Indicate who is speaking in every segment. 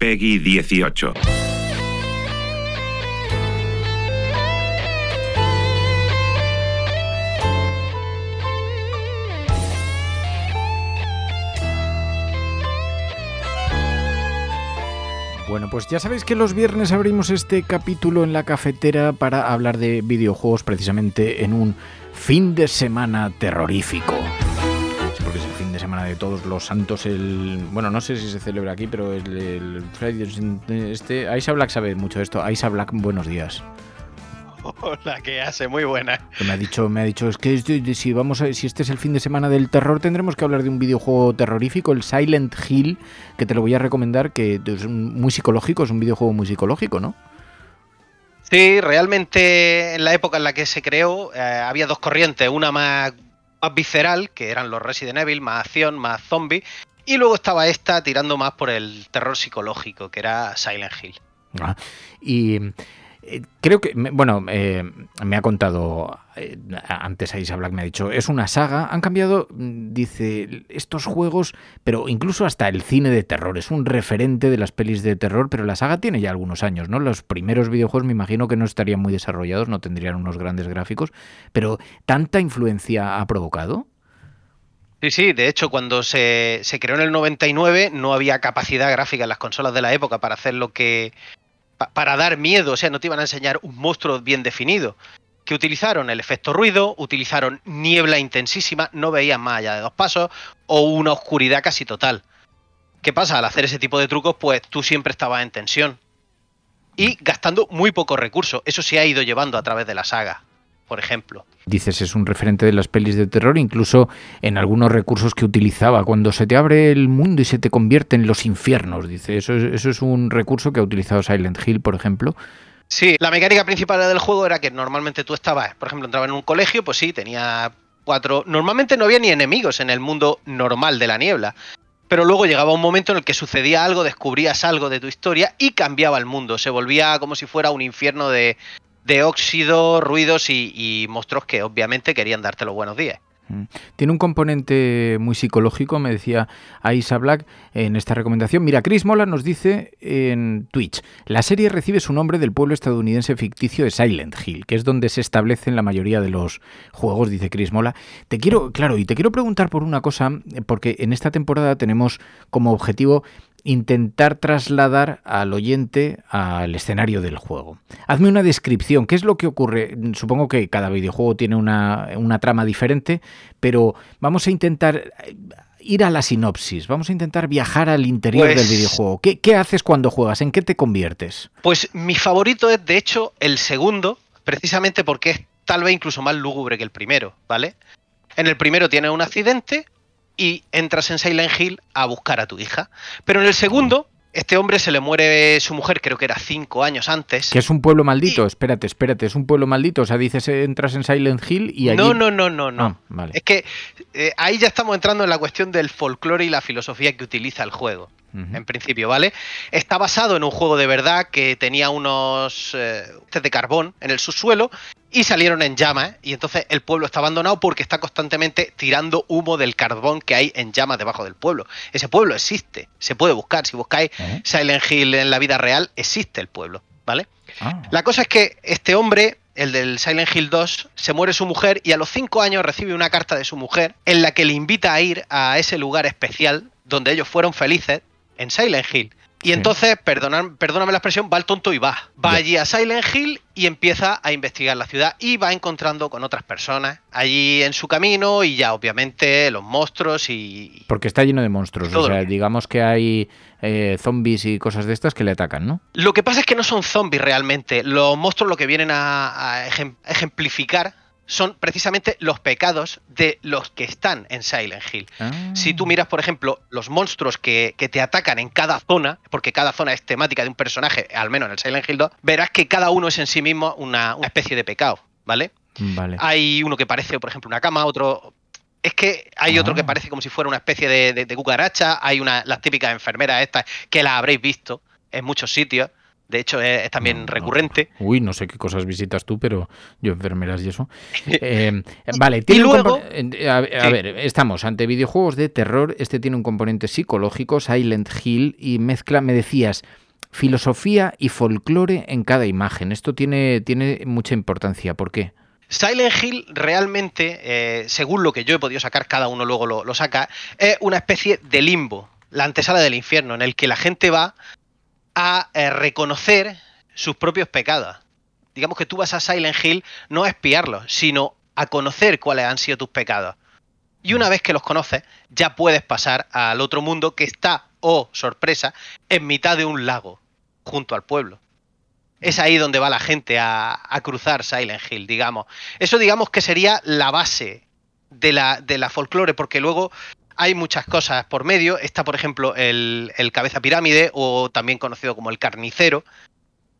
Speaker 1: Peggy 18.
Speaker 2: Bueno, pues ya sabéis que los viernes abrimos este capítulo en la cafetera para hablar de videojuegos precisamente en un fin de semana terrorífico. De todos los santos, el... Bueno, no sé si se celebra aquí, pero el, el Friday... Este, Aisha Black sabe mucho de esto. Aisha Black, buenos días.
Speaker 3: Hola, ¿qué hace? Muy buena.
Speaker 2: Que me ha dicho, me ha dicho, es que si vamos a, si este es el fin de semana del terror, tendremos que hablar de un videojuego terrorífico, el Silent Hill, que te lo voy a recomendar, que es muy psicológico, es un videojuego muy psicológico, ¿no?
Speaker 3: Sí, realmente en la época en la que se creó eh, había dos corrientes, una más, más visceral, que eran los Resident Evil, más acción, más zombie, y luego estaba esta tirando más por el terror psicológico, que era Silent Hill.
Speaker 2: Ah, y eh, creo que, bueno, eh, me ha contado eh, antes Aisha Black, me ha dicho, es una saga, han cambiado, mm, dice, estos juegos, pero incluso hasta el cine de terror, es un referente de las pelis de terror, pero la saga tiene ya algunos años, ¿no? Los primeros videojuegos me imagino que no estarían muy desarrollados, no tendrían unos grandes gráficos, pero ¿tanta influencia ha provocado?
Speaker 3: Sí, sí, de hecho cuando se, se creó en el 99 no había capacidad gráfica en las consolas de la época para hacer lo que... pa- para dar miedo, o sea, no te iban a enseñar un monstruo bien definido. Que utilizaron el efecto ruido, utilizaron niebla intensísima, no veían más allá de dos pasos, o una oscuridad casi total. ¿Qué pasa? Al hacer ese tipo de trucos, pues tú siempre estabas en tensión. Y gastando muy pocos recursos. Eso se ha ido llevando a través de la saga, por ejemplo.
Speaker 2: Dices, es un referente de las pelis de terror, incluso en algunos recursos que utilizaba. Cuando se te abre el mundo y se te convierte en los infiernos, dice. Eso es, eso es un recurso que ha utilizado Silent Hill, por ejemplo.
Speaker 3: Sí, la mecánica principal del juego era que normalmente tú estabas, por ejemplo, entraba en un colegio, pues sí, tenía cuatro. Normalmente no había ni enemigos en el mundo normal de la niebla. Pero luego llegaba un momento en el que sucedía algo, descubrías algo de tu historia y cambiaba el mundo. Se volvía como si fuera un infierno de, de óxido, ruidos y, monstruos que obviamente querían darte los buenos días.
Speaker 2: Mm. Tiene un componente muy psicológico, me decía Aisa Black en esta recomendación. Mira, Chris Mola nos dice en Twitch, la serie recibe su nombre del pueblo estadounidense ficticio de Silent Hill, que es donde se establecen la mayoría de los juegos, dice Chris Mola. Te quiero, claro, y te quiero preguntar por una cosa, porque en esta temporada tenemos como objetivo intentar trasladar al oyente al escenario del juego. Hazme una descripción, ¿qué es lo que ocurre? Supongo que cada videojuego tiene una, una trama diferente, pero vamos a intentar eh, ir a la sinopsis, vamos a intentar viajar al interior
Speaker 3: Pues-
Speaker 2: del videojuego. ¿Qué, qué haces cuando juegas? ¿En qué te conviertes?
Speaker 3: Pues mi favorito es, de hecho, el segundo, precisamente porque es tal vez incluso más lúgubre que el primero, ¿vale? En el primero tienes un accidente y entras en Silent Hill a buscar a tu hija. Pero en el segundo, este hombre se le muere su mujer, creo que era cinco años antes.
Speaker 2: Que es un pueblo maldito, espérate, espérate, es un pueblo maldito. O sea, dices, eh, entras en Silent Hill y allí...
Speaker 3: No, no, no, no, no.
Speaker 2: Ah, vale.
Speaker 3: Es que eh, ahí ya estamos entrando en la cuestión del folclore y la filosofía que utiliza el juego. En principio, ¿vale? Está basado en un juego de verdad que tenía unos eh, de carbón en el subsuelo y salieron en llamas. Y entonces el pueblo está abandonado porque está constantemente tirando humo del carbón que hay en llamas debajo del pueblo. Ese pueblo existe, se puede buscar. Si buscáis
Speaker 2: ¿Eh?
Speaker 3: Silent Hill en la vida real, existe el pueblo, ¿vale?
Speaker 2: Ah.
Speaker 3: La cosa es que este hombre, el del Silent Hill 2, se muere su mujer y a los 5 años recibe una carta de su mujer en la que le invita a ir a ese lugar especial donde ellos fueron felices, en Silent Hill. Y entonces, perdonad- perdóname la expresión, va el tonto y va. Va allí a Silent Hill y empieza a investigar la ciudad y va encontrando con otras personas allí en su camino y ya obviamente los monstruos y...
Speaker 2: Porque está lleno de monstruos. O sea, digamos que hay eh, zombies y cosas de estas que le atacan, ¿no?
Speaker 3: Lo que pasa es que no son zombies realmente. Los monstruos lo que vienen a, a ejem- ejemplificar son precisamente los pecados de los que están en Silent Hill.
Speaker 2: Ah.
Speaker 3: Si tú miras, por ejemplo, los monstruos que, que te atacan en cada zona, porque cada zona es temática de un personaje, al menos en el Silent Hill 2, verás que cada uno es en sí mismo una, una especie de pecado, ¿vale?
Speaker 2: Vale.
Speaker 3: Hay uno que parece, por ejemplo, una cama, otro... Es que hay otro que
Speaker 2: Ah.
Speaker 3: parece como si fuera una especie de, de- de cucaracha, hay una, las típicas enfermeras estas que las habréis visto en muchos sitios, de hecho es, es también
Speaker 2: No, no.
Speaker 3: recurrente.
Speaker 2: Uy, no sé qué cosas visitas tú, pero yo enfermeras y eso. Eh, vale, tiene
Speaker 3: y
Speaker 2: un
Speaker 3: luego-
Speaker 2: eh, a, a
Speaker 3: Sí.
Speaker 2: ver, estamos ante videojuegos de terror. Este tiene un componente psicológico, Silent Hill, y mezcla, me decías, filosofía y folclore en cada imagen. Esto tiene, tiene mucha importancia. ¿Por qué?
Speaker 3: Silent Hill realmente, eh, según lo que yo he podido sacar, cada uno luego lo, lo saca, es una especie de limbo, la antesala del infierno, en el que la gente va a eh, reconocer sus propios pecados. Digamos que tú vas a Silent Hill no a espiarlos, sino a conocer cuáles han sido tus pecados. Y una vez que los conoces, ya puedes pasar al otro mundo que está, oh sorpresa, en mitad de un lago, junto al pueblo. Es ahí donde va la gente a, a cruzar Silent Hill, digamos. Eso digamos que sería la base de la, de la folclore, porque luego hay muchas cosas por medio. Está, por ejemplo, el, el cabeza pirámide, o también conocido como el carnicero,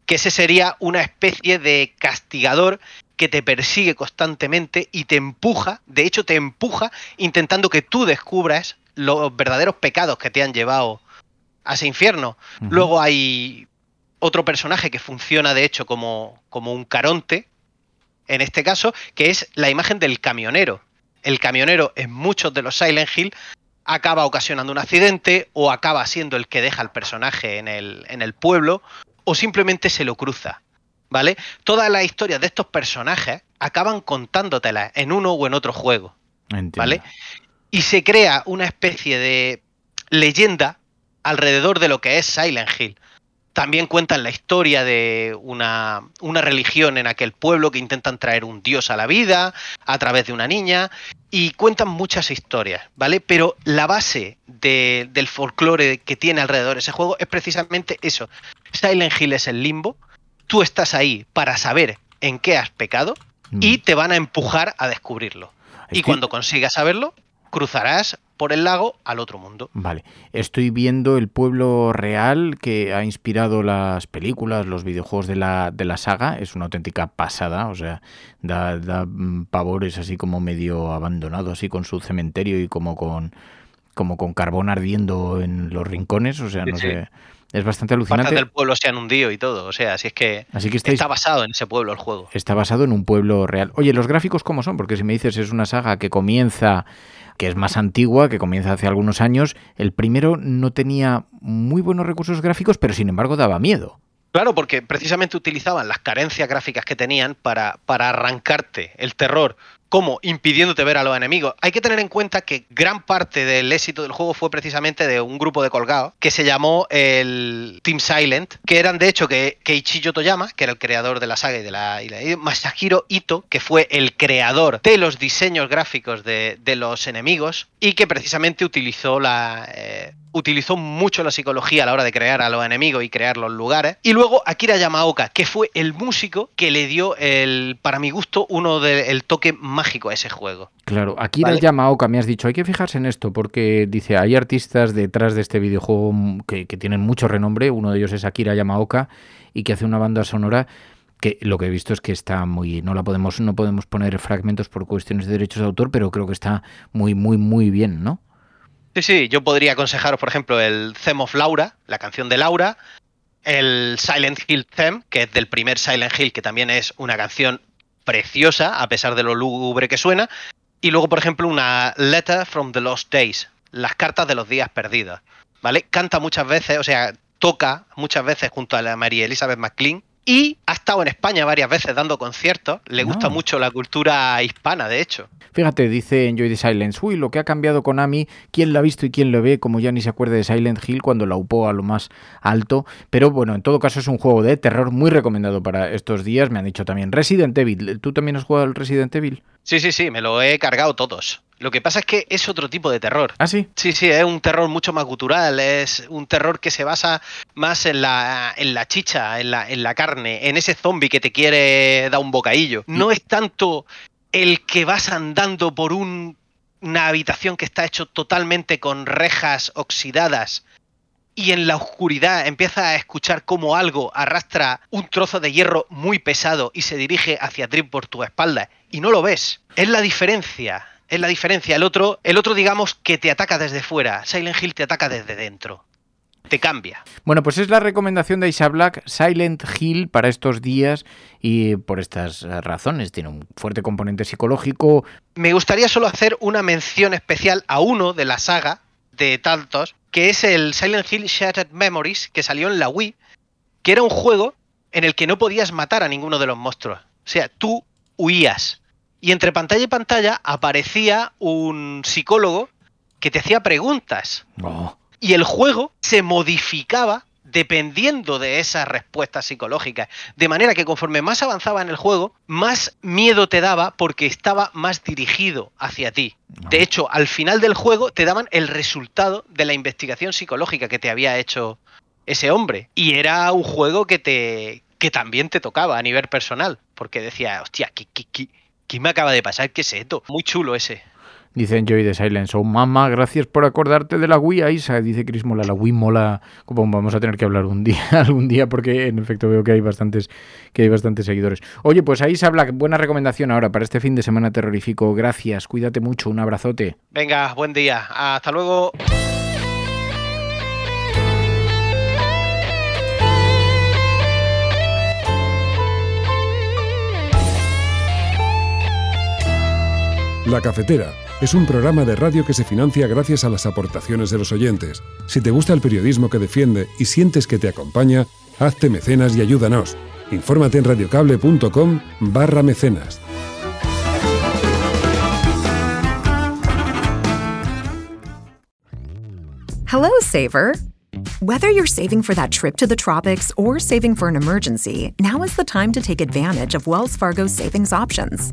Speaker 3: que ese sería una especie de castigador que te persigue constantemente y te empuja, de hecho te empuja intentando que tú descubras los verdaderos pecados que te han llevado a ese infierno. Luego hay otro personaje que funciona de hecho como, como un caronte, en este caso, que es la imagen del camionero. El camionero en muchos de los Silent Hill acaba ocasionando un accidente o acaba siendo el que deja al personaje en el, en el pueblo o simplemente se lo cruza. ¿Vale? Todas las historias de estos personajes acaban contándotelas en uno o en otro juego.
Speaker 2: Entiendo.
Speaker 3: ¿Vale? Y se crea una especie de leyenda alrededor de lo que es Silent Hill. También cuentan la historia de una, una religión en aquel pueblo que intentan traer un dios a la vida a través de una niña y cuentan muchas historias, ¿vale? Pero la base de- del folclore que tiene alrededor ese juego es precisamente eso. Silent Hill es el limbo, tú estás ahí para saber en qué has pecado y te van a empujar a descubrirlo.
Speaker 2: Es
Speaker 3: y cuando consigas saberlo, cruzarás por el lago al otro mundo.
Speaker 2: Vale, estoy viendo el pueblo real que ha inspirado las películas, los videojuegos de la, de la saga. Es una auténtica pasada, o sea, da, da mm, pavores así como medio abandonado, así con su cementerio y como con, como con carbón ardiendo en los rincones. O sea, no
Speaker 3: sí.
Speaker 2: sé, es bastante
Speaker 3: Partes
Speaker 2: alucinante.
Speaker 3: del pueblo se han hundido y todo. O sea, si es que
Speaker 2: Así que estáis,
Speaker 3: está basado en ese pueblo el juego.
Speaker 2: está basado en un pueblo real. Oye, ¿los gráficos cómo son? Porque si me dices es una saga que comienza, que es más antigua, que comienza hace algunos años, el primero no tenía muy buenos recursos gráficos, pero sin embargo daba miedo.
Speaker 3: Claro, porque precisamente utilizaban las carencias gráficas que tenían para, para arrancarte el terror, como impidiéndote ver a los enemigos. Hay que tener en cuenta que gran parte del éxito del juego fue precisamente de un grupo de colgados que se llamó el Team Silent, que eran de hecho que Keiichiro Toyama, que era el creador de la saga y de la, Masahiro Ito, que fue el creador de los diseños gráficos de, de los enemigos y que precisamente utilizó la eh, utilizó mucho la psicología a la hora de crear a los enemigos y crear los lugares. Y luego Akira Yamaoka, que fue el músico que le dio el, para mi gusto, uno del toque mágico a ese juego.
Speaker 2: Claro, Akira
Speaker 3: Vale.
Speaker 2: Yamaoka me has dicho, hay que fijarse en esto porque dice, hay artistas detrás de este videojuego que, que tienen mucho renombre, uno de ellos es Akira Yamaoka y que hace una banda sonora que lo que he visto es que está muy no la podemos no podemos poner fragmentos por cuestiones de derechos de autor, pero creo que está muy muy muy bien, ¿no?
Speaker 3: Sí, sí, yo podría aconsejaros, por ejemplo, el Theme of Laura, la canción de Laura, el Silent Hill Theme, que es del primer Silent Hill, que también es una canción preciosa, a pesar de lo lúgubre que suena, y luego, por ejemplo, una Letter from the Lost Days, las cartas de los días perdidos, ¿vale? Canta muchas veces, o sea, toca muchas veces junto a la María Elizabeth McLean, y ha estado en España varias veces dando conciertos. Le gusta
Speaker 2: No.
Speaker 3: mucho la cultura hispana, de hecho.
Speaker 2: Fíjate, dice Enjoy the Silence, uy, lo que ha cambiado Konami, quién la ha visto y quién lo ve, como ya ni se acuerde de Silent Hill cuando la upó a lo más alto. Pero bueno, en todo caso es un juego de terror muy recomendado para estos días. Me han dicho también Resident Evil. ¿Tú también has jugado al Resident Evil?
Speaker 3: Sí, sí, sí, me lo he cargado todos. Lo que pasa es que es otro tipo de terror.
Speaker 2: Ah, sí.
Speaker 3: Sí, sí, es un terror mucho más gutural, es un terror que se basa más en la, en la chicha, en la, en la carne, en ese zombie que te quiere dar un bocadillo. No es tanto el que vas andando por un- una habitación que está hecho totalmente con rejas oxidadas y en la oscuridad empiezas a escuchar cómo algo arrastra un trozo de hierro muy pesado y se dirige hacia ti por tu espalda y no lo ves. Es la diferencia. Es la diferencia. El otro, el otro, digamos, que te ataca desde fuera. Silent Hill te ataca desde dentro. Te cambia.
Speaker 2: Bueno, pues es la recomendación de Isa Black, Silent Hill, para estos días y por estas razones. Tiene un fuerte componente psicológico.
Speaker 3: Me gustaría solo hacer una mención especial a uno de la saga de tantos, que es el Silent Hill Shattered Memories, que salió en la Wii, que era un juego en el que no podías matar a ninguno de los monstruos. O sea, tú huías. Y entre pantalla y pantalla aparecía un psicólogo que te hacía preguntas.
Speaker 2: Oh,
Speaker 3: Y el juego se modificaba dependiendo de esas respuestas psicológicas. De manera que conforme más avanzaba en el juego, más miedo te daba porque estaba más dirigido hacia ti. De hecho, al final del juego te daban el resultado de la investigación psicológica que te había hecho ese hombre. Y era un juego que te que también te tocaba a nivel personal. Porque decía, hostia, ¿qué, qué, qué- qué me acaba de pasar? ¿Qué es esto? Muy chulo ese.
Speaker 2: dice Enjoy the Silence. Oh, mamá, gracias por acordarte de la Wii, Isa. Dice Chris Mola, la Wii mola. Como vamos a tener que hablar un día, algún día, porque en efecto veo que hay bastantes, que hay bastantes seguidores. Oye, pues a Isa Black, buena recomendación ahora para este fin de semana terrorífico. Gracias, cuídate mucho, un abrazote.
Speaker 3: Venga, buen día. Hasta luego.
Speaker 4: La Cafetera es un programa de radio que se financia gracias a las aportaciones de los oyentes. Si te gusta el periodismo que defiende y sientes que te acompaña, hazte mecenas y ayúdanos. Infórmate en radiocable.com barra mecenas.
Speaker 5: Hello, Saver. Whether you're saving for that trip to the tropics or saving for an emergency, now is the time to take advantage of Wells Fargo's savings options.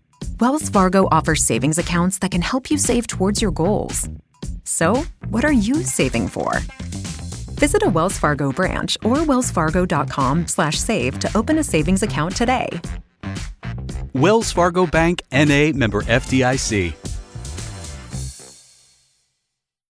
Speaker 5: Wells Fargo offers savings accounts that can help you save towards your goals. So, what are you saving for? Visit a Wells Fargo branch or wellsfargo.com/save to open a savings account today.
Speaker 6: Wells Fargo Bank NA member FDIC.